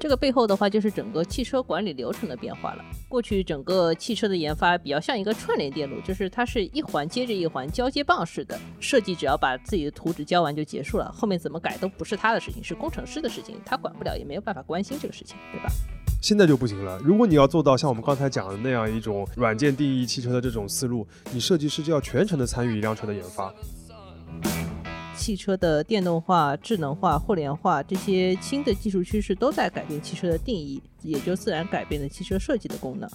这个背后的话，就是整个汽车管理流程的变化了。过去整个汽车的研发比较像一个串联电路，就是它是一环接着一环交接棒式的设计，只要把自己的图纸交完就结束了，后面怎么改都不是他的事情，是工程师的事情，他管不了，也没有办法关心这个事情，对吧？现在就不行了。如果你要做到像我们刚才讲的那样一种软件定义汽车的这种思路，你设计师就要全程的参与一辆车的研发。汽车的电动化、智能化、互联化这些新的技术趋势都在改变汽车的定义，也就自然改变了汽车设计的功能。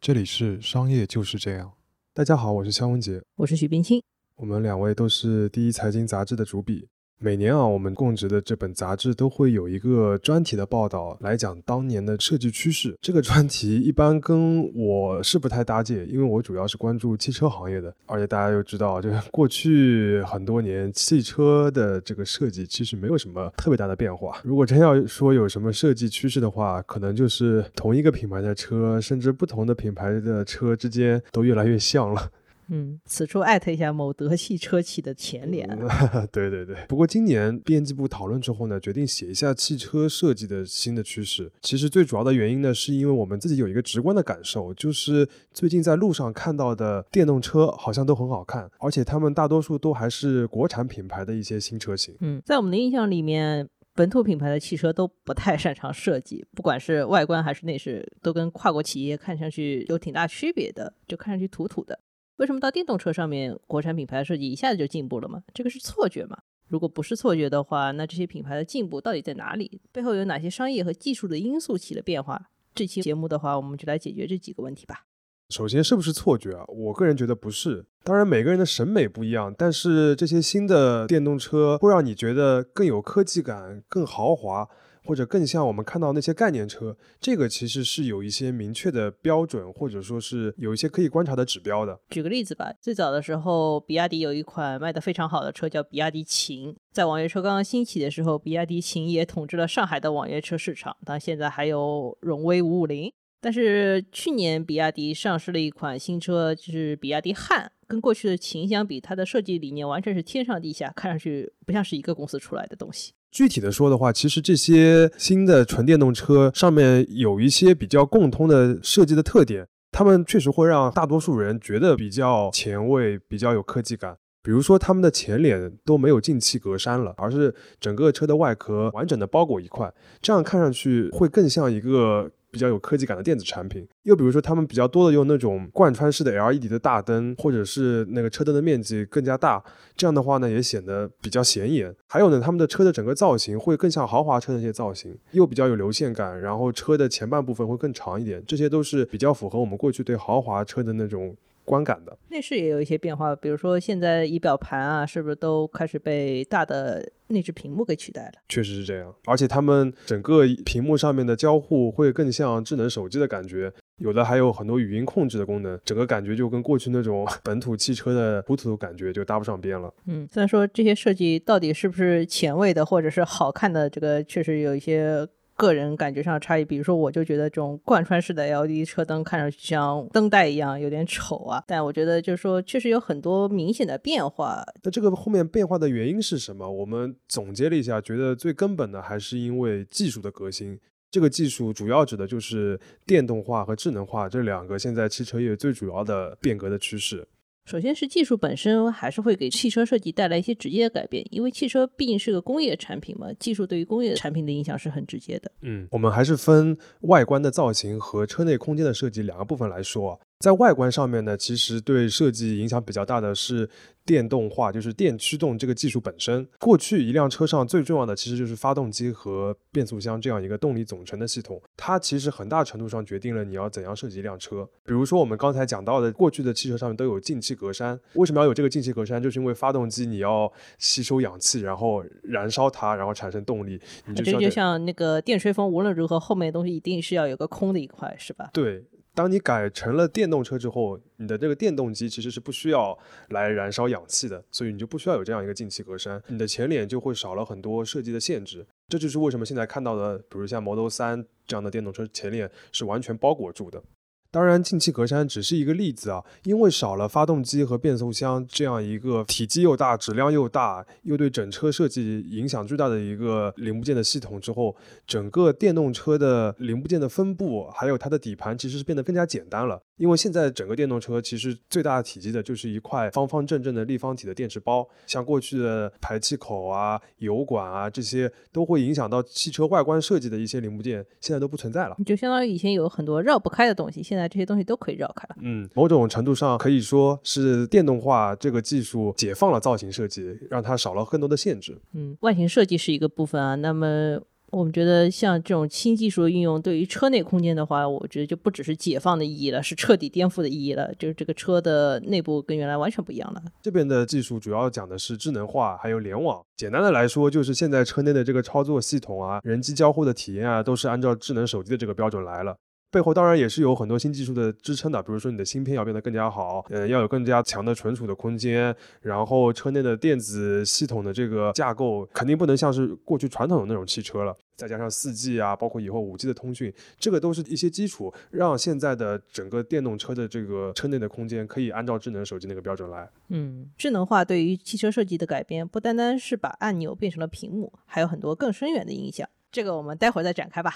这里是商业就是这样。大家好，我是肖文杰，我是许冰清，我们两位都是第一财经杂志的主笔。每年啊，我们供职的这本杂志都会有一个专题的报道，来讲当年的设计趋势。这个专题一般跟我是不太搭界，因为我主要是关注汽车行业的，而且大家又知道，就是过去很多年汽车的这个设计其实没有什么特别大的变化。如果真要说有什么设计趋势的话，可能就是同一个品牌的车，甚至不同的品牌的车之间都越来越像了。嗯，此处艾特一下某德系车企的前脸。对对对。不过今年编辑部讨论之后呢，决定写一下汽车设计的新的趋势。其实最主要的原因呢，是因为我们自己有一个直观的感受，就是最近在路上看到的电动车好像都很好看，而且他们大多数都还是国产品牌的一些新车型。嗯，在我们的印象里面，本土品牌的汽车都不太擅长设计，不管是外观还是内饰，都跟跨国企业看上去有挺大区别的，就看上去土土的。为什么到电动车上面，国产品牌设计一下子就进步了吗？这个是错觉吗？如果不是错觉的话，那这些品牌的进步到底在哪里？背后有哪些商业和技术的因素起了变化？这期节目的话，我们就来解决这几个问题吧。首先，是不是错觉啊？我个人觉得不是。当然，每个人的审美不一样，但是这些新的电动车会让你觉得更有科技感、更豪华。或者更像我们看到那些概念车，这个其实是有一些明确的标准，或者说是有一些可以观察的指标的。举个例子吧，最早的时候，比亚迪有一款卖的非常好的车叫比亚迪秦，在网约车刚刚兴起的时候，比亚迪秦也统治了上海的网约车市场。但现在还有荣威五五零，但是去年比亚迪上市了一款新车，就是比亚迪汉，跟过去的秦相比，它的设计理念完全是天上地下，看上去不像是一个公司出来的东西。具体的说的话，其实这些新的纯电动车上面有一些比较共通的设计的特点，它们确实会让大多数人觉得比较前卫、比较有科技感。比如说，他们的前脸都没有进气格栅了，而是整个车的外壳完整的包裹一块，这样看上去会更像一个。比较有科技感的电子产品，又比如说他们比较多的用那种贯穿式的 LED 的大灯，或者是那个车灯的面积更加大，这样的话呢也显得比较显眼。还有呢，他们的车的整个造型会更像豪华车那些造型，又比较有流线感，然后车的前半部分会更长一点，这些都是比较符合我们过去对豪华车的那种。观感的内饰也有一些变化，比如说现在仪表盘啊，是不是都开始被大的内置屏幕给取代了？确实是这样，而且他们整个屏幕上面的交互会更像智能手机的感觉，有的还有很多语音控制的功能，整个感觉就跟过去那种 本土汽车的土土感觉就搭不上边了。嗯，虽然说这些设计到底是不是前卫的或者是好看的，这个确实有一些。个人感觉上差异，比如说，我就觉得这种贯穿式的 LED 车灯看上去像灯带一样，有点丑啊。但我觉得就是说，确实有很多明显的变化。那这个后面变化的原因是什么？我们总结了一下，觉得最根本的还是因为技术的革新。这个技术主要指的就是电动化和智能化这两个现在汽车业最主要的变革的趋势。首先是技术本身还是会给汽车设计带来一些直接的改变，因为汽车毕竟是个工业产品嘛，技术对于工业产品的影响是很直接的。嗯，我们还是分外观的造型和车内空间的设计两个部分来说。在外观上面呢，其实对设计影响比较大的是电动化，就是电驱动这个技术本身。过去一辆车上最重要的其实就是发动机和变速箱这样一个动力总成的系统，它其实很大程度上决定了你要怎样设计一辆车。比如说我们刚才讲到的，过去的汽车上面都有进气格栅，为什么要有这个进气格栅？就是因为发动机你要吸收氧气，然后燃烧它，然后产生动力。这就像那个电吹风，无论如何后面的东西一定是要有个空的一块，是吧？对。当你改成了电动车之后，你的这个电动机其实是不需要来燃烧氧气的，所以你就不需要有这样一个进气格栅，你的前脸就会少了很多设计的限制。这就是为什么现在看到的，比如像 Model 3这样的电动车前脸是完全包裹住的。当然，进气格栅只是一个例子啊，因为少了发动机和变速箱这样一个体积又大、质量又大、又对整车设计影响巨大的一个零部件的系统之后，整个电动车的零部件的分布还有它的底盘其实是变得更加简单了。因为现在整个电动车其实最大的体积的就是一块方方正正的立方体的电池包，像过去的排气口啊、油管啊这些都会影响到汽车外观设计的一些零部件，现在都不存在了。就相当于以前有很多绕不开的东西，现在这些东西都可以绕开了。嗯，某种程度上可以说是电动化这个技术解放了造型设计，让它少了更多的限制。嗯，外形设计是一个部分啊，那么。我们觉得像这种新技术的运用，对于车内空间的话，我觉得就不只是解放的意义了，是彻底颠覆的意义了。就是这个车的内部跟原来完全不一样了。这边的技术主要讲的是智能化，还有联网。简单的来说，就是现在车内的这个操作系统啊，人机交互的体验啊，都是按照智能手机的这个标准来了。背后当然也是有很多新技术的支撑的，比如说你的芯片要变得更加好，呃，要有更加强的存储的空间，然后车内的电子系统的这个架构肯定不能像是过去传统的那种汽车了，再加上四 G 啊，包括以后五 G 的通讯，这个都是一些基础，让现在的整个电动车的这个车内的空间可以按照智能手机那个标准来。嗯，智能化对于汽车设计的改变，不单单是把按钮变成了屏幕，还有很多更深远的影响。这个我们待会儿再展开吧。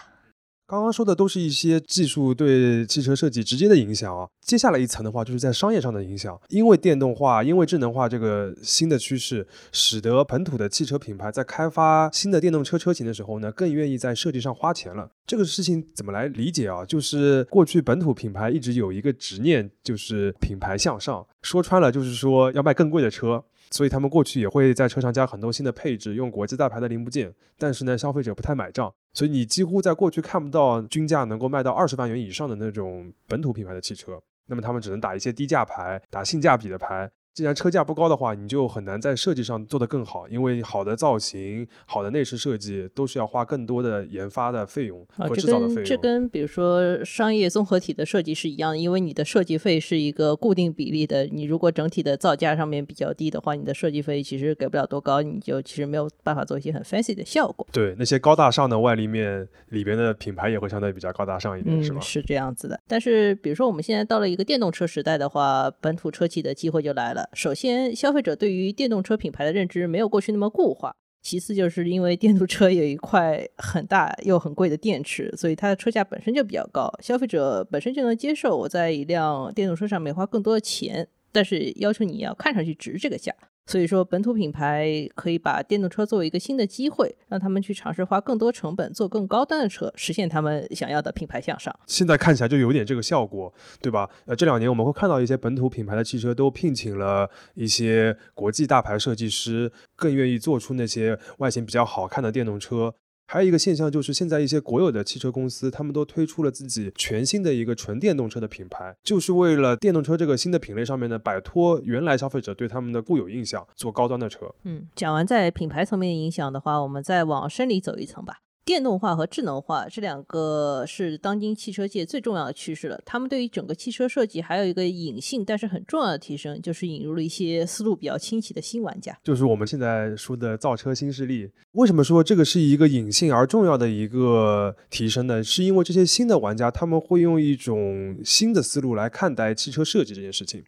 刚刚说的都是一些技术对汽车设计直接的影响啊，接下来一层的话就是在商业上的影响。因为电动化、因为智能化这个新的趋势，使得本土的汽车品牌在开发新的电动车车型的时候呢，更愿意在设计上花钱了。这个事情怎么来理解啊？就是过去本土品牌一直有一个执念，就是品牌向上，说穿了就是说要卖更贵的车。所以他们过去也会在车上加很多新的配置，用国际大牌的零部件，但是呢，消费者不太买账，所以你几乎在过去看不到均价能够卖到二十万元以上的那种本土品牌的汽车，那么他们只能打一些低价牌，打性价比的牌。既然车价不高的话，你就很难在设计上做得更好，因为好的造型、好的内饰设计都是要花更多的研发的费用和制造的费用。这跟比如说商业综合体的设计是一样的，因为你的设计费是一个固定比例的，你如果整体的造价上面比较低的话，你的设计费其实给不了多高，你就其实没有办法做一些很 fancy 的效果。对，那些高大上的外立面里边的品牌也会相对比较高大上一点，是吗？是这样子的。但是比如说我们现在到了一个电动车时代的话，本土车企的机会就来了。首先，消费者对于电动车品牌的认知没有过去那么固化。其次，就是因为电动车有一块很大又很贵的电池，所以它的车价本身就比较高，消费者本身就能接受我在一辆电动车上面花更多的钱，但是要求你要看上去值这个价。所以说，本土品牌可以把电动车作为一个新的机会，让他们去尝试花更多成本做更高端的车，实现他们想要的品牌向上。现在看起来就有点这个效果，对吧？呃，这两年我们会看到一些本土品牌的汽车都聘请了一些国际大牌设计师，更愿意做出那些外形比较好看的电动车。还有一个现象就是，现在一些国有的汽车公司，他们都推出了自己全新的一个纯电动车的品牌，就是为了电动车这个新的品类上面呢，摆脱原来消费者对他们的固有印象，做高端的车。嗯，讲完在品牌层面的影响的话，我们再往深里走一层吧。电动化和智能化这两个是当今汽车界最重要的趋势了。他们对于整个汽车设计还有一个隐性但是很重要的提升，就是引入了一些思路比较清奇的新玩家，就是我们现在说的造车新势力。为什么说这个是一个隐性而重要的一个提升呢？是因为这些新的玩家他们会用一种新的思路来看待汽车设计这件事情。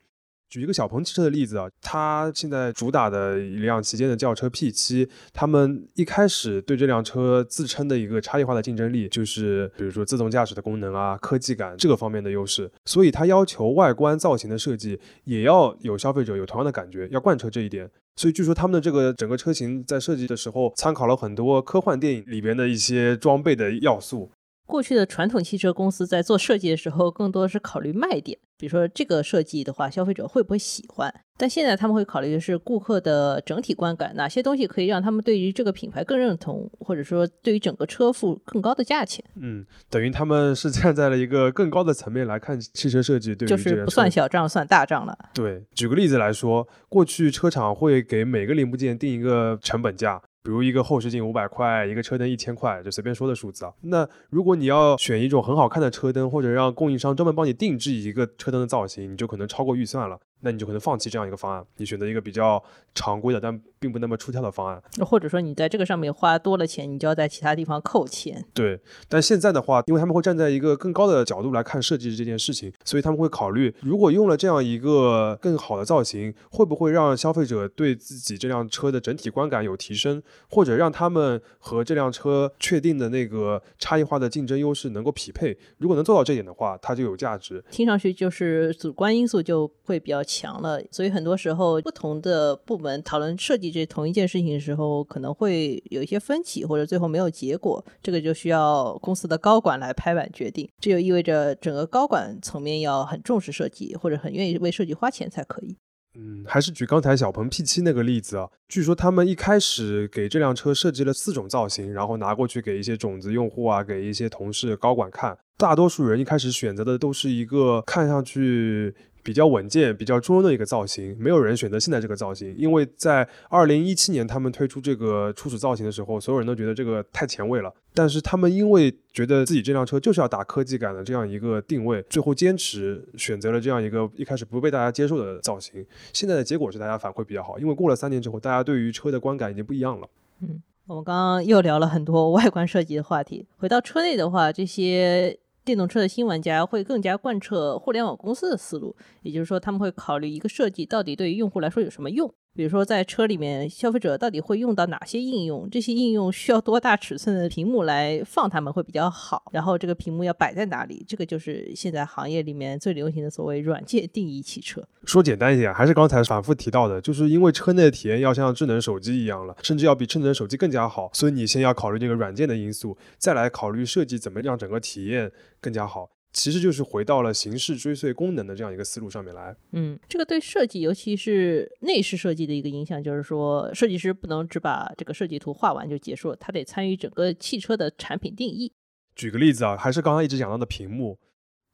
举一个小鹏汽车的例子啊，它现在主打的一辆旗舰的轿车 P7，他们一开始对这辆车自称的一个差异化的竞争力，就是比如说自动驾驶的功能啊、科技感这个方面的优势，所以它要求外观造型的设计也要有消费者有同样的感觉，要贯彻这一点。所以据说他们的这个整个车型在设计的时候，参考了很多科幻电影里边的一些装备的要素。过去的传统汽车公司在做设计的时候，更多的是考虑卖点，比如说这个设计的话，消费者会不会喜欢？但现在他们会考虑的是顾客的整体观感，哪些东西可以让他们对于这个品牌更认同，或者说对于整个车付更高的价钱。嗯，等于他们是站在了一个更高的层面来看汽车设计，对，就是不算小账算大账了。对，举个例子来说，过去车厂会给每个零部件定一个成本价。比如一个后视镜五百块，一个车灯一千块，就随便说的数字啊。那如果你要选一种很好看的车灯，或者让供应商专门帮你定制一个车灯的造型，你就可能超过预算了。那你就可能放弃这样一个方案，你选择一个比较常规的，但并不那么出挑的方案。或者说你在这个上面花多了钱，你就要在其他地方扣钱。对，但现在的话，因为他们会站在一个更高的角度来看设计这件事情，所以他们会考虑，如果用了这样一个更好的造型，会不会让消费者对自己这辆车的整体观感有提升，或者让他们和这辆车确定的那个差异化的竞争优势能够匹配？如果能做到这点的话，它就有价值。听上去就是主观因素就会比较。强了，所以很多时候不同的部门讨论设计这同一件事情的时候，可能会有一些分歧，或者最后没有结果。这个就需要公司的高管来拍板决定。这就意味着整个高管层面要很重视设计，或者很愿意为设计花钱才可以。嗯，还是举刚才小鹏 P7 那个例子啊。据说他们一开始给这辆车设计了四种造型，然后拿过去给一些种子用户啊，给一些同事高管看。大多数人一开始选择的都是一个看上去。比较稳健、比较中庸的一个造型，没有人选择现在这个造型，因为在二零一七年他们推出这个初始造型的时候，所有人都觉得这个太前卫了。但是他们因为觉得自己这辆车就是要打科技感的这样一个定位，最后坚持选择了这样一个一开始不被大家接受的造型。现在的结果是大家反馈比较好，因为过了三年之后，大家对于车的观感已经不一样了。嗯，我们刚刚又聊了很多外观设计的话题，回到车内的话，这些。电动车的新玩家会更加贯彻互联网公司的思路，也就是说，他们会考虑一个设计到底对于用户来说有什么用。比如说，在车里面，消费者到底会用到哪些应用？这些应用需要多大尺寸的屏幕来放它们会比较好？然后，这个屏幕要摆在哪里？这个就是现在行业里面最流行的所谓软件定义汽车。说简单一点，还是刚才反复提到的，就是因为车内的体验要像智能手机一样了，甚至要比智能手机更加好，所以你先要考虑这个软件的因素，再来考虑设计怎么让整个体验更加好。其实就是回到了形式追随功能的这样一个思路上面来。嗯，这个对设计，尤其是内饰设计的一个影响，就是说，设计师不能只把这个设计图画完就结束了，他得参与整个汽车的产品定义。举个例子啊，还是刚刚一直讲到的屏幕。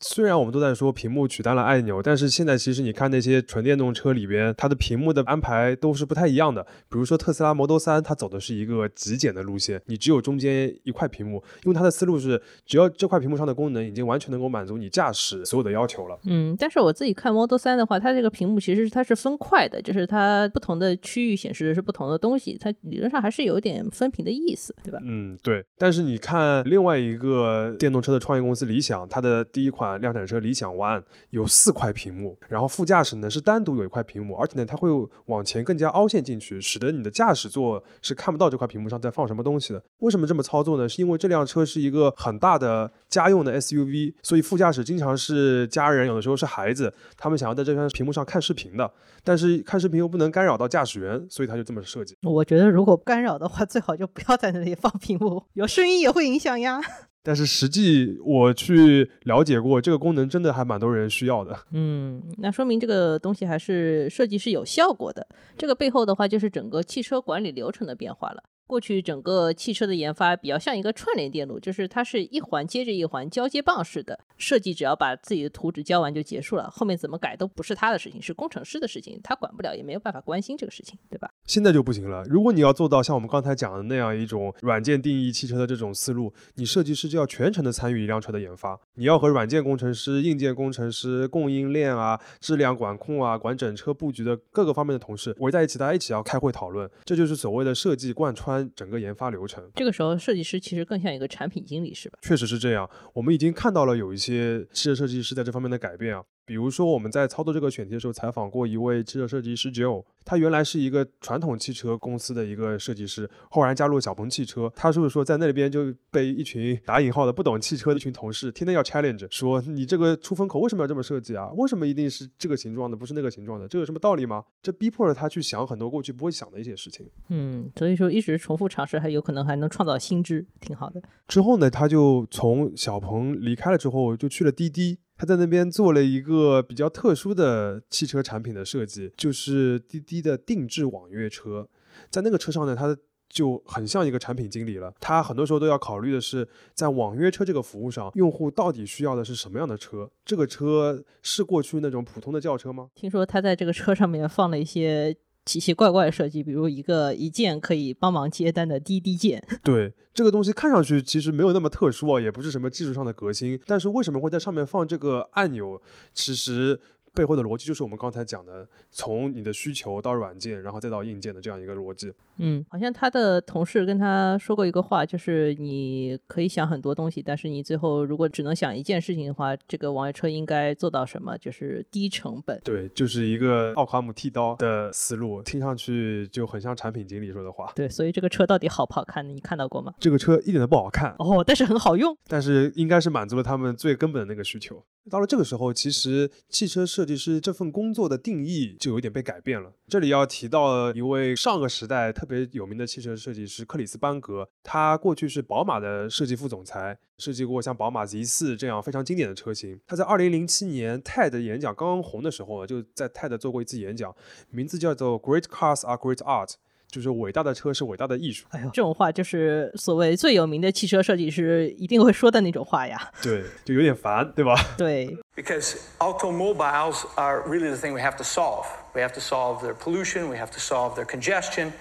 虽然我们都在说屏幕取代了按钮，但是现在其实你看那些纯电动车里边，它的屏幕的安排都是不太一样的。比如说特斯拉 Model 3，它走的是一个极简的路线，你只有中间一块屏幕，因为它的思路是，只要这块屏幕上的功能已经完全能够满足你驾驶所有的要求了。嗯，但是我自己看 Model 3的话，它这个屏幕其实它是分块的，就是它不同的区域显示的是不同的东西，它理论上还是有点分屏的意思，对吧？嗯，对。但是你看另外一个电动车的创业公司理想，它的第一款。啊量产车理想 ONE 有四块屏幕，然后副驾驶呢是单独有一块屏幕，而且呢它会往前更加凹陷进去，使得你的驾驶座是看不到这块屏幕上在放什么东西的。为什么这么操作呢？是因为这辆车是一个很大的家用的 SUV，所以副驾驶经常是家人，有的时候是孩子，他们想要在这块屏幕上看视频的，但是看视频又不能干扰到驾驶员，所以他就这么设计。我觉得如果干扰的话，最好就不要在那里放屏幕，有声音也会影响呀。但是实际我去了解过，这个功能真的还蛮多人需要的。嗯，那说明这个东西还是设计是有效果的。这个背后的话，就是整个汽车管理流程的变化了。过去整个汽车的研发比较像一个串联电路，就是它是一环接着一环交接棒式的设计，只要把自己的图纸交完就结束了，后面怎么改都不是他的事情，是工程师的事情，他管不了，也没有办法关心这个事情，对吧？现在就不行了。如果你要做到像我们刚才讲的那样一种软件定义汽车的这种思路，你设计师就要全程的参与一辆车的研发，你要和软件工程师、硬件工程师、供应链啊、质量管控啊、管整车布局的各个方面的同事围在一起，大家一起要开会讨论，这就是所谓的设计贯穿。整个研发流程，这个时候设计师其实更像一个产品经理，是吧？确实是这样，我们已经看到了有一些汽车设计师在这方面的改变啊。比如说，我们在操作这个选题的时候，采访过一位汽车设计师 Joe，他原来是一个传统汽车公司的一个设计师，后来加入小鹏汽车。他是不是说在那边就被一群打引号的不懂汽车的一群同事天天要 challenge，说你这个出风口为什么要这么设计啊？为什么一定是这个形状的，不是那个形状的？这有什么道理吗？这逼迫着他去想很多过去不会想的一些事情。嗯，所以说一直重复尝试，还有可能还能创造新知，挺好的。之后呢，他就从小鹏离开了之后，就去了滴滴。他在那边做了一个比较特殊的汽车产品的设计，就是滴滴的定制网约车。在那个车上呢，他就很像一个产品经理了。他很多时候都要考虑的是，在网约车这个服务上，用户到底需要的是什么样的车？这个车是过去那种普通的轿车吗？听说他在这个车上面放了一些。奇奇怪怪的设计，比如一个一键可以帮忙接单的滴滴键。对，这个东西看上去其实没有那么特殊啊，也不是什么技术上的革新。但是为什么会在上面放这个按钮？其实。背后的逻辑就是我们刚才讲的，从你的需求到软件，然后再到硬件的这样一个逻辑。嗯，好像他的同事跟他说过一个话，就是你可以想很多东西，但是你最后如果只能想一件事情的话，这个网约车应该做到什么？就是低成本。对，就是一个奥卡姆剃刀的思路，听上去就很像产品经理说的话。对，所以这个车到底好不好看呢？你看到过吗？这个车一点都不好看哦，但是很好用。但是应该是满足了他们最根本的那个需求。到了这个时候，其实汽车设计师这份工作的定义就有点被改变了。这里要提到一位上个时代特别有名的汽车设计师克里斯班格，他过去是宝马的设计副总裁，设计过像宝马 Z4 这样非常经典的车型。他在2007年 TED 演讲刚刚红的时候，就在 TED 做过一次演讲，名字叫做 Great Cars Are Great Art。就是伟大的车是伟大的艺术。哎呦，这种话就是所谓最有名的汽车设计师一定会说的那种话呀。对，就有点烦，对吧？对。Because automobiles are really the thing we have to solve. We have to solve their pollution. We have to solve their congestion.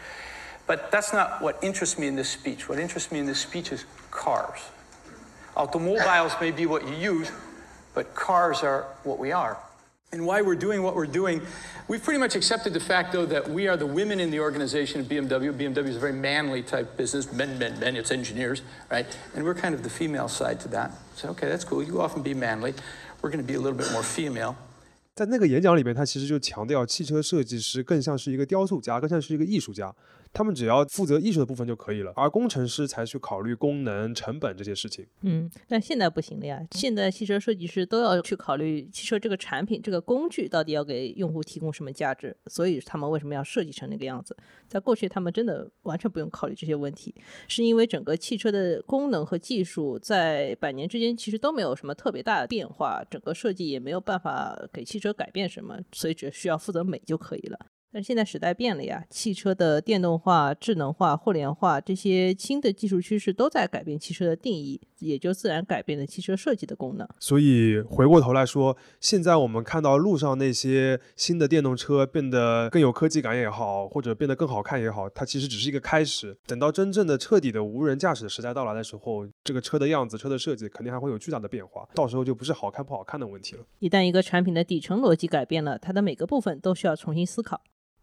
But that's not what interests me in this speech. What interests me in this speech is cars. Automobiles may be what you use, but cars are what we are. And why we're doing what we're doing, we've pretty much accepted the fact, though, that we are the women in the organization of BMW. BMW is a very manly type business, men, men, men, it's engineers, right? And we're kind of the female side to that. So, okay, that's cool. You go off and be manly. We're going to be a little bit more female. 在那个演讲里面，他其实就强调，汽车设计师更像是一个雕塑家，更像是一个艺术家。 他们只要负责艺术的部分就可以了，而工程师才去考虑功能、成本这些事情。嗯，但现在不行了呀，现在汽车设计师都要去考虑汽车这个产品、这个工具到底要给用户提供什么价值，所以他们为什么要设计成那个样子？在过去，他们真的完全不用考虑这些问题，是因为整个汽车的功能和技术在百年之间其实都没有什么特别大的变化，整个设计也没有办法给汽车改变什么，所以只需要负责美就可以了。但现在时代变了呀，汽车的电动化、智能化、互联化这些新的技术趋势都在改变汽车的定义，也就自然改变了汽车设计的功能。所以回过头来说，现在我们看到路上那些新的电动车变得更有科技感也好，或者变得更好看也好，它其实只是一个开始。等到真正的彻底的无人驾驶的时代到来的时候，这个车的样子、车的设计肯定还会有巨大的变化，到时候就不是好看不好看的问题了。一旦一个产品的底层逻辑改变了，它的每个部分都需要重新思考。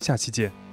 下期见。